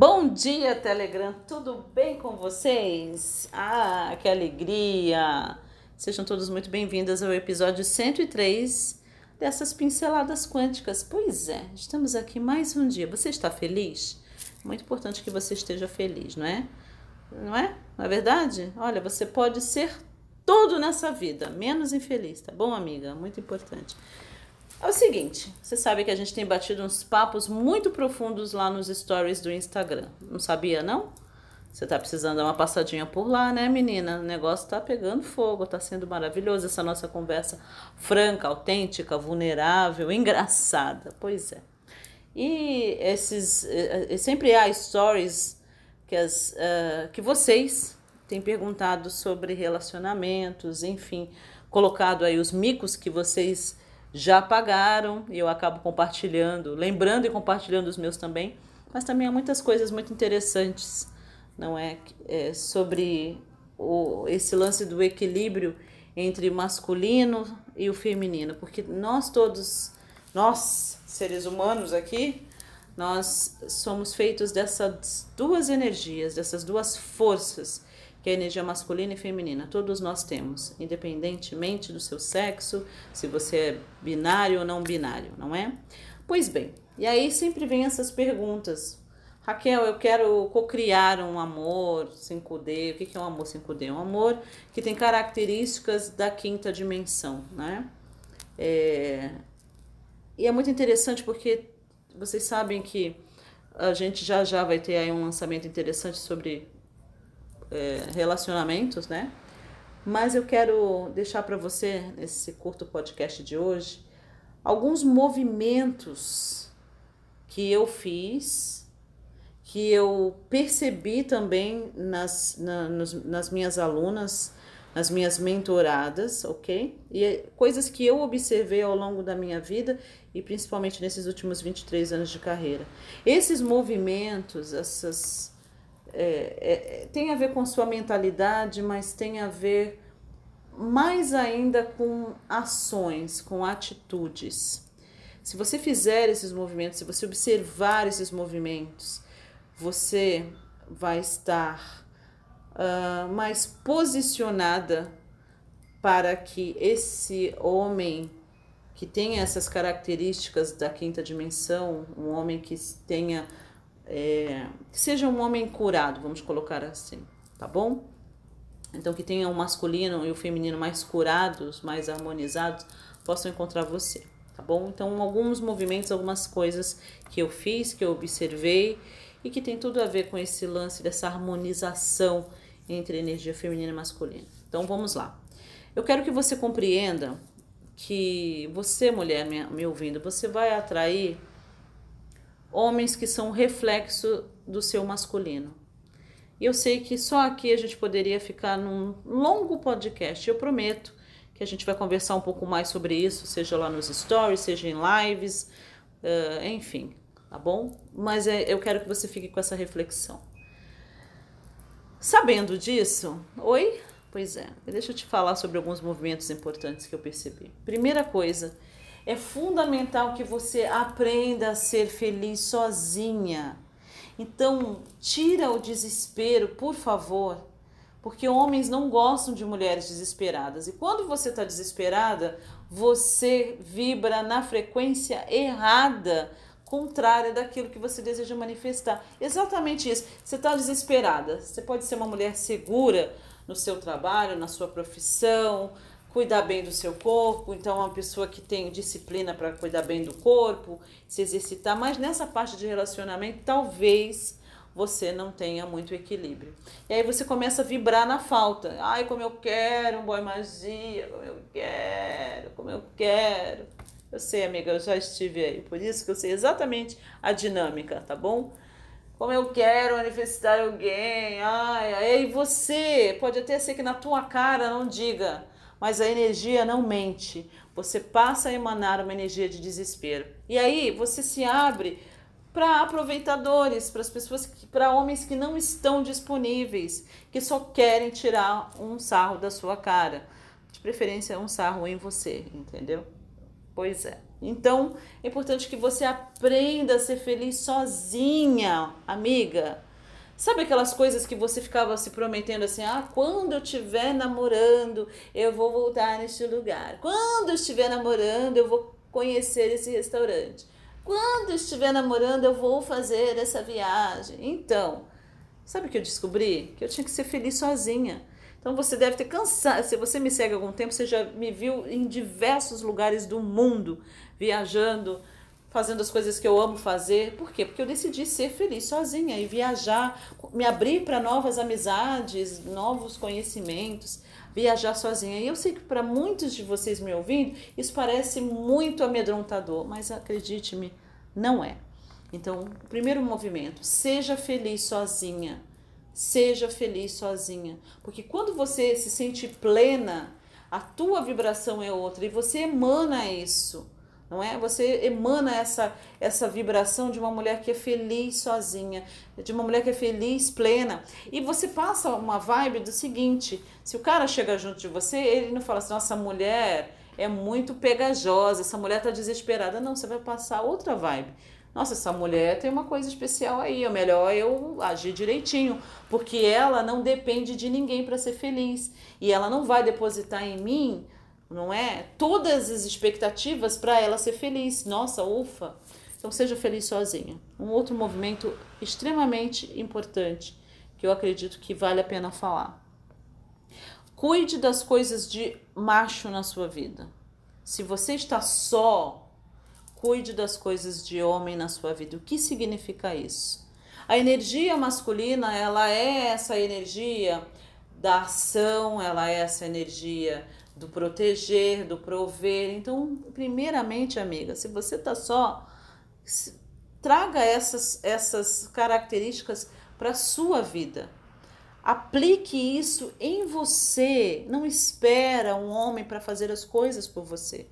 Bom dia, Telegram, tudo bem com vocês? Ah, que alegria! Sejam todos muito bem-vindos ao episódio 103 dessas pinceladas quânticas. Pois é, estamos aqui mais um dia. Você está feliz? Muito importante que você esteja feliz, não é? Não é? Não é verdade? Olha, você pode ser tudo nessa vida, menos infeliz, tá bom, amiga? Muito importante. É o seguinte, você sabe que a gente tem batido uns papos muito profundos lá nos stories do Instagram. Não sabia, não? Você tá precisando dar uma passadinha por lá, né, menina? O negócio tá pegando fogo, tá sendo maravilhoso essa nossa conversa franca, autêntica, vulnerável, engraçada. Pois é. E esses eh, sempre há stories que as uh, que vocês têm perguntado sobre relacionamentos, enfim, colocado aí os micos que vocês já pagaram e eu acabo compartilhando, lembrando e compartilhando os meus também, mas também há muitas coisas muito interessantes, não é, é sobre o, esse lance do equilíbrio entre o masculino e o feminino, porque nós todos, nós seres humanos aqui, nós somos feitos dessas duas energias, dessas duas forças que é a energia masculina e feminina. Todos nós temos, independentemente do seu sexo, se você é binário ou não binário, não é? Pois bem, e aí sempre vem essas perguntas. Raquel, eu quero cocriar um amor 5D. O que é um amor 5D? Um amor que tem características da quinta dimensão, né? É... E é muito interessante porque vocês sabem que a gente já já vai ter aí um lançamento interessante sobre é, relacionamentos, né? Mas eu quero deixar para você, nesse curto podcast de hoje, alguns movimentos que eu fiz, que eu percebi também nas, na, nos, nas minhas alunas, nas minhas mentoradas, ok? E é coisas que eu observei ao longo da minha vida e principalmente nesses últimos 23 anos de carreira. Esses movimentos, essas é, é, tem a ver com sua mentalidade, mas tem a ver mais ainda com ações, com atitudes. Se você fizer esses movimentos, se você observar esses movimentos, você vai estar uh, mais posicionada para que esse homem que tenha essas características da quinta dimensão, um homem que tenha é, seja um homem curado, vamos colocar assim, tá bom? Então que tenha o masculino e o feminino mais curados, mais harmonizados, possam encontrar você, tá bom? Então alguns movimentos, algumas coisas que eu fiz, que eu observei e que tem tudo a ver com esse lance dessa harmonização entre energia feminina e masculina. Então vamos lá. Eu quero que você compreenda que você, mulher me ouvindo, você vai atrair homens que são reflexo do seu masculino. E eu sei que só aqui a gente poderia ficar num longo podcast. Eu prometo que a gente vai conversar um pouco mais sobre isso, seja lá nos stories, seja em lives, uh, enfim, tá bom? Mas é, eu quero que você fique com essa reflexão. Sabendo disso, oi? Pois é, deixa eu te falar sobre alguns movimentos importantes que eu percebi. Primeira coisa, é fundamental que você aprenda a ser feliz sozinha. Então, tira o desespero, por favor, porque homens não gostam de mulheres desesperadas. E quando você está desesperada, você vibra na frequência errada, contrária daquilo que você deseja manifestar. Exatamente isso. Você está desesperada. Você pode ser uma mulher segura no seu trabalho, na sua profissão, cuidar bem do seu corpo, então uma pessoa que tem disciplina para cuidar bem do corpo, se exercitar, mas nessa parte de relacionamento talvez você não tenha muito equilíbrio. E aí você começa a vibrar na falta. Ai, como eu quero um boy magia, como eu quero, como eu quero. Eu sei, amiga, eu já estive aí, por isso que eu sei exatamente a dinâmica, tá bom? Como eu quero manifestar alguém. Ai, aí você pode até ser que na tua cara não diga mas a energia não mente. Você passa a emanar uma energia de desespero. E aí você se abre para aproveitadores, para as pessoas, para homens que não estão disponíveis, que só querem tirar um sarro da sua cara. De preferência, um sarro em você, entendeu? Pois é. Então, é importante que você aprenda a ser feliz sozinha, amiga. Sabe aquelas coisas que você ficava se prometendo assim: ah, quando eu estiver namorando, eu vou voltar neste lugar. Quando eu estiver namorando, eu vou conhecer esse restaurante. Quando eu estiver namorando, eu vou fazer essa viagem. Então, sabe o que eu descobri? Que eu tinha que ser feliz sozinha. Então você deve ter cansado. Se você me segue há algum tempo, você já me viu em diversos lugares do mundo, viajando, fazendo as coisas que eu amo fazer. Por quê? Porque eu decidi ser feliz sozinha e viajar, me abrir para novas amizades, novos conhecimentos, viajar sozinha. E eu sei que para muitos de vocês me ouvindo, isso parece muito amedrontador, mas acredite-me, não é. Então, primeiro movimento, seja feliz sozinha. Seja feliz sozinha, porque quando você se sente plena, a tua vibração é outra e você emana isso não é? Você emana essa essa vibração de uma mulher que é feliz sozinha, de uma mulher que é feliz plena. E você passa uma vibe do seguinte: se o cara chega junto de você, ele não fala assim, nossa mulher é muito pegajosa, essa mulher tá desesperada. Não, você vai passar outra vibe. Nossa, essa mulher tem uma coisa especial aí, é melhor eu agir direitinho, porque ela não depende de ninguém para ser feliz e ela não vai depositar em mim não é? Todas as expectativas para ela ser feliz. Nossa, ufa! Então seja feliz sozinha. Um outro movimento extremamente importante que eu acredito que vale a pena falar. Cuide das coisas de macho na sua vida. Se você está só, cuide das coisas de homem na sua vida. O que significa isso? A energia masculina, ela é essa energia da ação, ela é essa energia do proteger, do prover. Então, primeiramente, amiga, se você tá só, traga essas, essas características para sua vida. Aplique isso em você. Não espera um homem para fazer as coisas por você.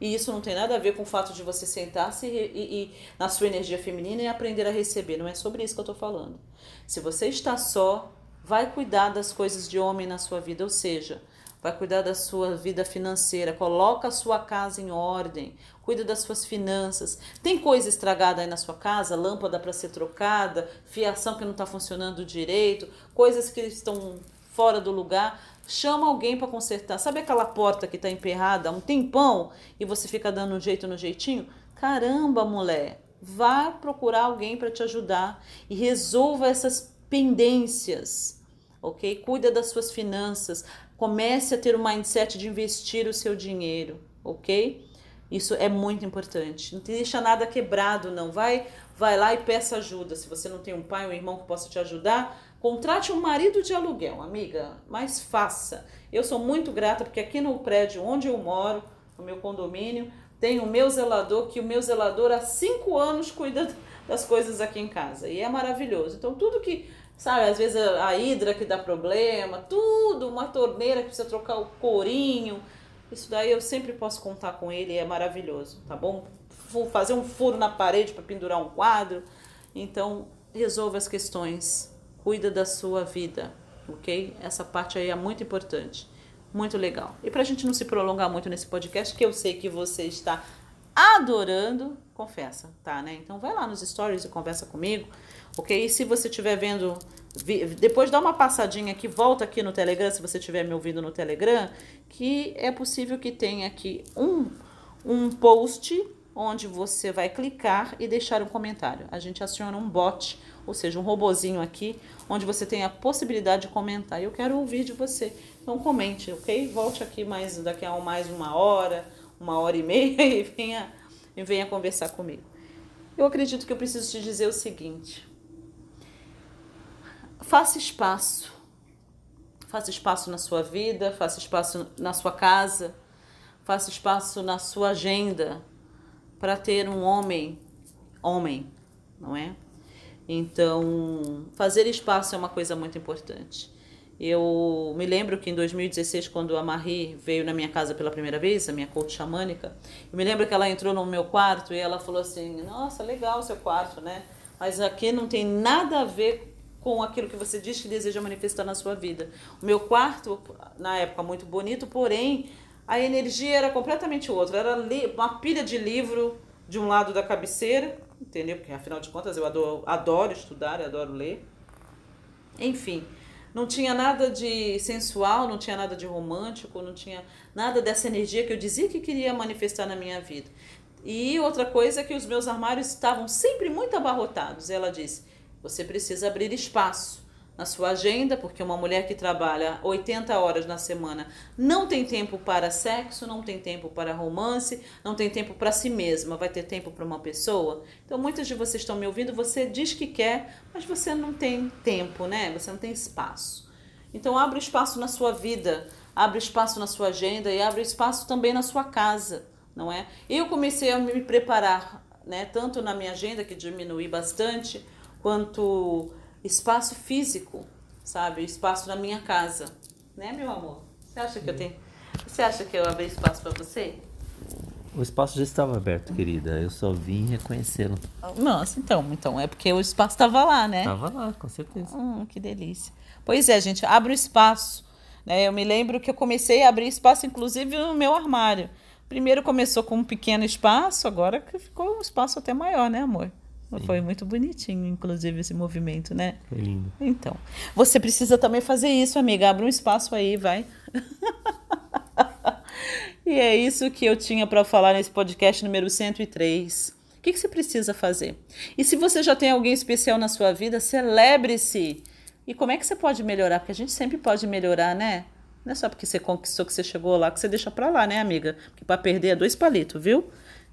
E isso não tem nada a ver com o fato de você sentar-se e, e, e, na sua energia feminina e aprender a receber. Não é sobre isso que eu estou falando. Se você está só, vai cuidar das coisas de homem na sua vida. Ou seja, vai cuidar da sua vida financeira, coloca a sua casa em ordem, cuida das suas finanças. Tem coisa estragada aí na sua casa, lâmpada para ser trocada, fiação que não está funcionando direito, coisas que estão fora do lugar. Chama alguém para consertar. Sabe aquela porta que está emperrada há um tempão e você fica dando um jeito no jeitinho? Caramba, mulher, vá procurar alguém para te ajudar e resolva essas pendências ok? Cuida das suas finanças, Comece a ter o mindset de investir o seu dinheiro, ok? Isso é muito importante. Não deixa nada quebrado, não. Vai, vai lá e peça ajuda. Se você não tem um pai ou um irmão que possa te ajudar, contrate um marido de aluguel, amiga. Mas faça. Eu sou muito grata porque aqui no prédio onde eu moro, no meu condomínio, tem o meu zelador, que o meu zelador há cinco anos cuida das coisas aqui em casa. E é maravilhoso. Então, tudo que Sabe, às vezes a, a hidra que dá problema, tudo, uma torneira que precisa trocar o corinho. Isso daí eu sempre posso contar com ele, é maravilhoso, tá bom? Vou fazer um furo na parede para pendurar um quadro. Então, resolva as questões, cuida da sua vida, ok? Essa parte aí é muito importante, muito legal. E para a gente não se prolongar muito nesse podcast, que eu sei que você está adorando, confessa, tá, né? Então vai lá nos stories e conversa comigo ok? E se você estiver vendo, depois dá uma passadinha aqui, volta aqui no Telegram, se você estiver me ouvindo no Telegram, que é possível que tenha aqui um, um post onde você vai clicar e deixar um comentário. A gente aciona um bot, ou seja, um robozinho aqui, onde você tem a possibilidade de comentar. Eu quero ouvir de você. Então comente, ok? Volte aqui mais daqui a mais uma hora, uma hora e meia e venha, e venha conversar comigo. Eu acredito que eu preciso te dizer o seguinte: faça espaço. Faça espaço na sua vida, faça espaço na sua casa, faça espaço na sua agenda para ter um homem, homem, não é? Então, fazer espaço é uma coisa muito importante. Eu me lembro que em 2016, quando a Marie veio na minha casa pela primeira vez, a minha coach xamânica, eu me lembro que ela entrou no meu quarto e ela falou assim: Nossa, legal o seu quarto, né? Mas aqui não tem nada a ver com aquilo que você diz que deseja manifestar na sua vida. O meu quarto, na época, muito bonito, porém, a energia era completamente outra. Era uma pilha de livro de um lado da cabeceira, entendeu? Porque afinal de contas eu adoro, adoro estudar, eu adoro ler. Enfim, não tinha nada de sensual, não tinha nada de romântico, não tinha nada dessa energia que eu dizia que queria manifestar na minha vida. E outra coisa é que os meus armários estavam sempre muito abarrotados. Ela disse: você precisa abrir espaço na sua agenda, porque uma mulher que trabalha 80 horas na semana não tem tempo para sexo, não tem tempo para romance, não tem tempo para si mesma, vai ter tempo para uma pessoa? Então, muitas de vocês estão me ouvindo, você diz que quer, mas você não tem tempo, né? Você não tem espaço. Então, abre espaço na sua vida, abre espaço na sua agenda e abre espaço também na sua casa, não é? Eu comecei a me preparar, né, tanto na minha agenda que diminui bastante, quanto espaço físico, sabe? Espaço na minha casa, né, meu amor? Você acha que eu tenho? Você acha que eu abri espaço para você? O espaço já estava aberto, querida. Eu só vim reconhecê-lo. Nossa, então, então é porque o espaço estava lá, né? Estava lá, com certeza. Hum, que delícia. Pois é, gente, abre o espaço. Né? Eu me lembro que eu comecei a abrir espaço, inclusive no meu armário. Primeiro começou com um pequeno espaço, agora que ficou um espaço até maior, né, amor? Sim. Foi muito bonitinho, inclusive, esse movimento, né? Foi lindo. Então, você precisa também fazer isso, amiga. Abre um espaço aí, vai. e é isso que eu tinha para falar nesse podcast número 103. O que, que você precisa fazer? E se você já tem alguém especial na sua vida, celebre-se. E como é que você pode melhorar? Porque a gente sempre pode melhorar, né? Não é só porque você conquistou que você chegou lá que você deixa pra lá, né, amiga? Porque pra perder é dois palitos, viu?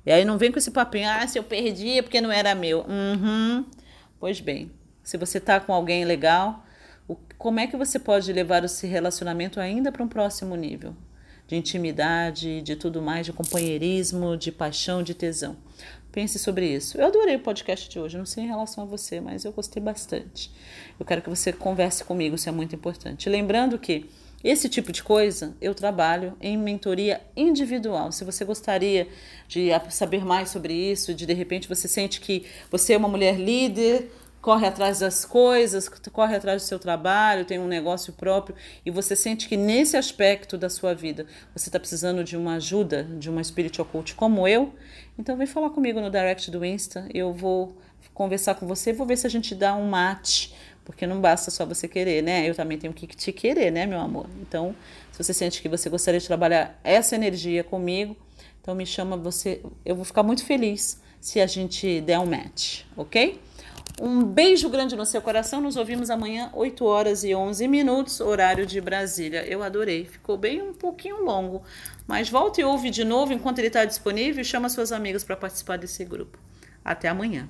E aí não vem com esse papinho, ah, se eu perdi é porque não era meu. Uhum. Pois bem, se você tá com alguém legal, como é que você pode levar esse relacionamento ainda para um próximo nível? De intimidade, de tudo mais, de companheirismo, de paixão, de tesão. Pense sobre isso. Eu adorei o podcast de hoje, não sei em relação a você, mas eu gostei bastante. Eu quero que você converse comigo, isso é muito importante. Lembrando que esse tipo de coisa eu trabalho em mentoria individual. Se você gostaria de saber mais sobre isso, de de repente você sente que você é uma mulher líder, corre atrás das coisas, corre atrás do seu trabalho, tem um negócio próprio e você sente que nesse aspecto da sua vida você está precisando de uma ajuda, de uma spiritual coach como eu, então vem falar comigo no direct do Insta. Eu vou conversar com você, vou ver se a gente dá um match porque não basta só você querer, né? Eu também tenho que te querer, né, meu amor? Então, se você sente que você gostaria de trabalhar essa energia comigo, então me chama você. Eu vou ficar muito feliz se a gente der um match, ok? Um beijo grande no seu coração. Nos ouvimos amanhã, 8 horas e 11 minutos, horário de Brasília. Eu adorei. Ficou bem um pouquinho longo. Mas volte e ouve de novo enquanto ele está disponível chama suas amigas para participar desse grupo. Até amanhã.